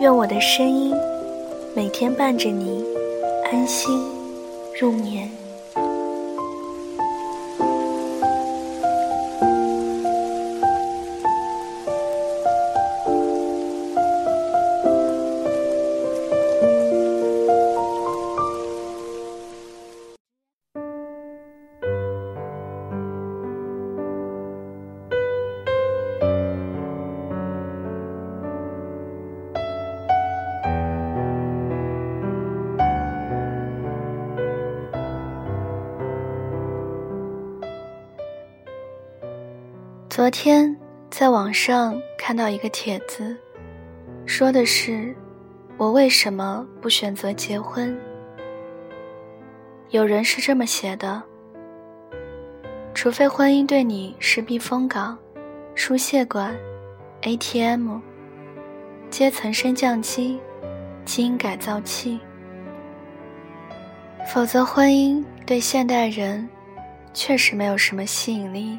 愿我的声音每天伴着你安心入眠。昨天在网上看到一个帖子，说的是我为什么不选择结婚。有人是这么写的：除非婚姻对你是避风港、输血管、ATM、阶层升降机、基因改造器，否则婚姻对现代人确实没有什么吸引力。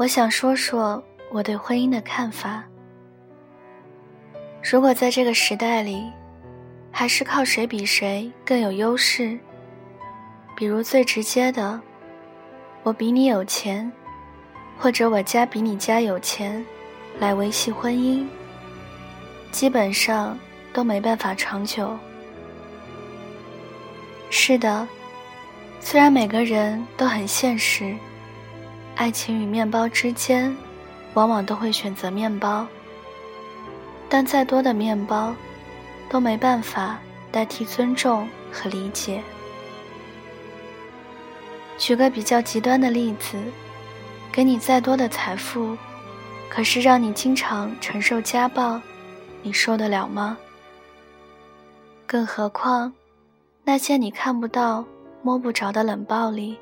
我想说说我对婚姻的看法。如果在这个时代里，还是靠谁比谁更有优势，比如最直接的，我比你有钱，或者我家比你家有钱，来维系婚姻，基本上都没办法长久。是的，虽然每个人都很现实。爱情与面包之间，往往都会选择面包。但再多的面包，都没办法代替尊重和理解。举个比较极端的例子，给你再多的财富，可是让你经常承受家暴，你受得了吗？更何况，那些你看不到、摸不着的冷暴力。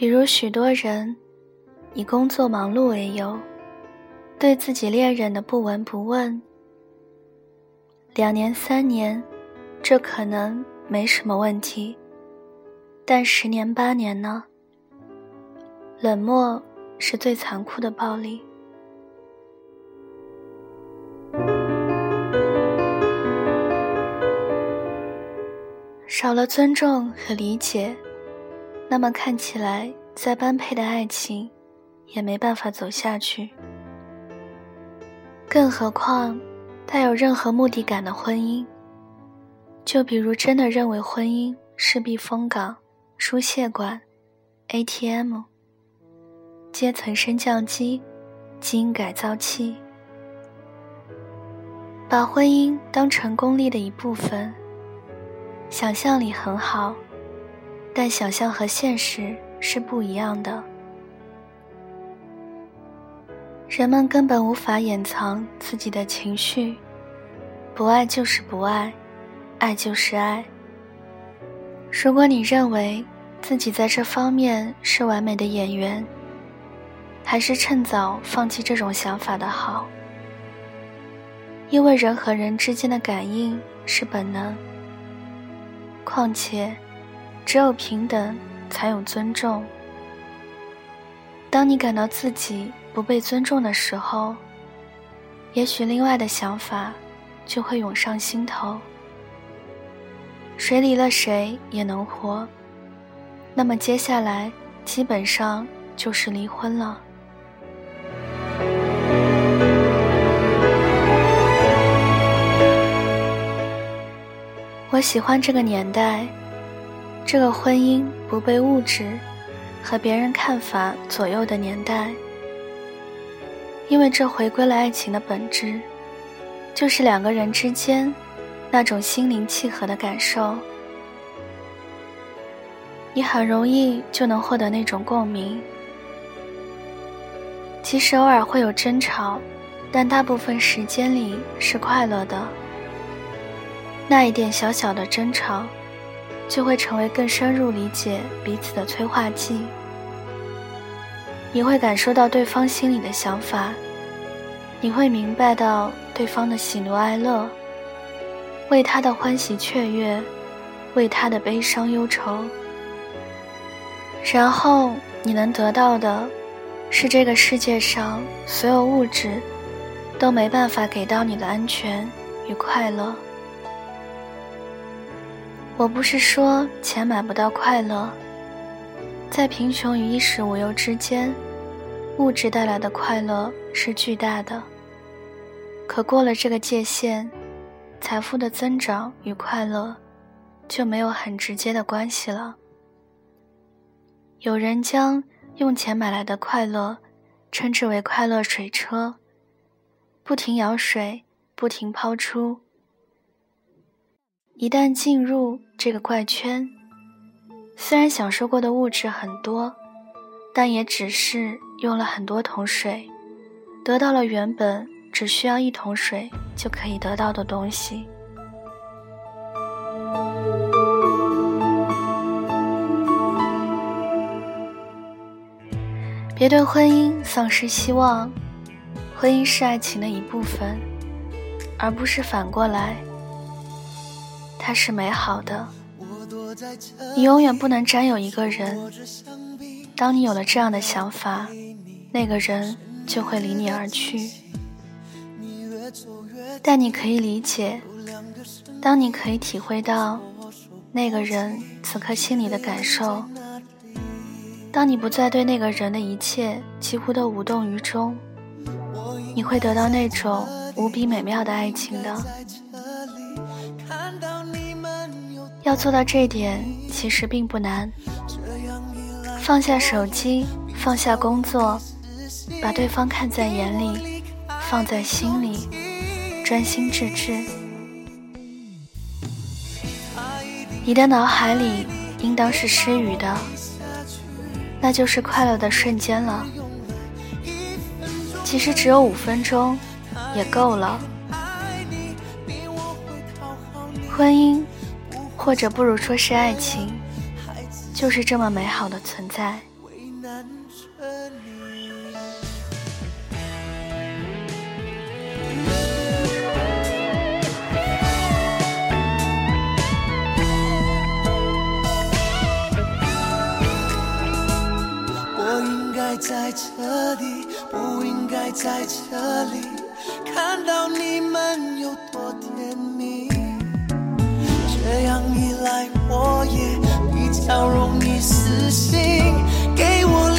比如许多人以工作忙碌为由，对自己恋人的不闻不问，两年三年，这可能没什么问题，但十年八年呢？冷漠是最残酷的暴力，少了尊重和理解。那么看起来再般配的爱情，也没办法走下去。更何况，带有任何目的感的婚姻，就比如真的认为婚姻是避风港、输血管、ATM、阶层升降机、基因改造器，把婚姻当成功利的一部分，想象力很好。但想象和现实是不一样的。人们根本无法掩藏自己的情绪，不爱就是不爱，爱就是爱。如果你认为自己在这方面是完美的演员，还是趁早放弃这种想法的好。因为人和人之间的感应是本能，况且。只有平等，才有尊重。当你感到自己不被尊重的时候，也许另外的想法就会涌上心头。谁离了谁也能活，那么接下来基本上就是离婚了。我喜欢这个年代。这个婚姻不被物质和别人看法左右的年代，因为这回归了爱情的本质，就是两个人之间那种心灵契合的感受。你很容易就能获得那种共鸣。即使偶尔会有争吵，但大部分时间里是快乐的。那一点小小的争吵，就会成为更深入理解彼此的催化剂。你会感受到对方心里的想法，你会明白到对方的喜怒哀乐，为他的欢喜雀跃，为他的悲伤忧愁。然后你能得到的。是这个世界上所有物质都没办法给到你的安全与快乐。我不是说钱买不到快乐，在贫穷与衣食无忧之间，物质带来的快乐是巨大的。可过了这个界限，财富的增长与快乐就没有很直接的关系了。有人将。用钱买来的快乐，称之为快乐水车，不停舀水，不停抛出。一旦进入这个怪圈，虽然享受过的物质很多，但也只是用了很多桶水，得到了原本只需要一桶水就可以得到的东西。别对婚姻丧失希望，婚姻是爱情的一部分，而不是反过来。它是美好的，你永远不能占有一个人。当你有了这样的想法，那个人就会离你而去。但你可以理解，当你可以体会到那个人此刻心里的感受。当你不再对那个人的一切几乎都无动于衷，你会得到那种无比美妙的爱情的。要做到这点其实并不难，放下手机，放下工作，把对方看在眼里，放在心里，专心致志。你的脑海里应当是失语的。那就是快乐的瞬间了。其实只有五分钟，也够了。婚姻，或者不如说是爱情，就是这么美好的存在。在这里，不应该在这里看到你们有多比较容易死心，给我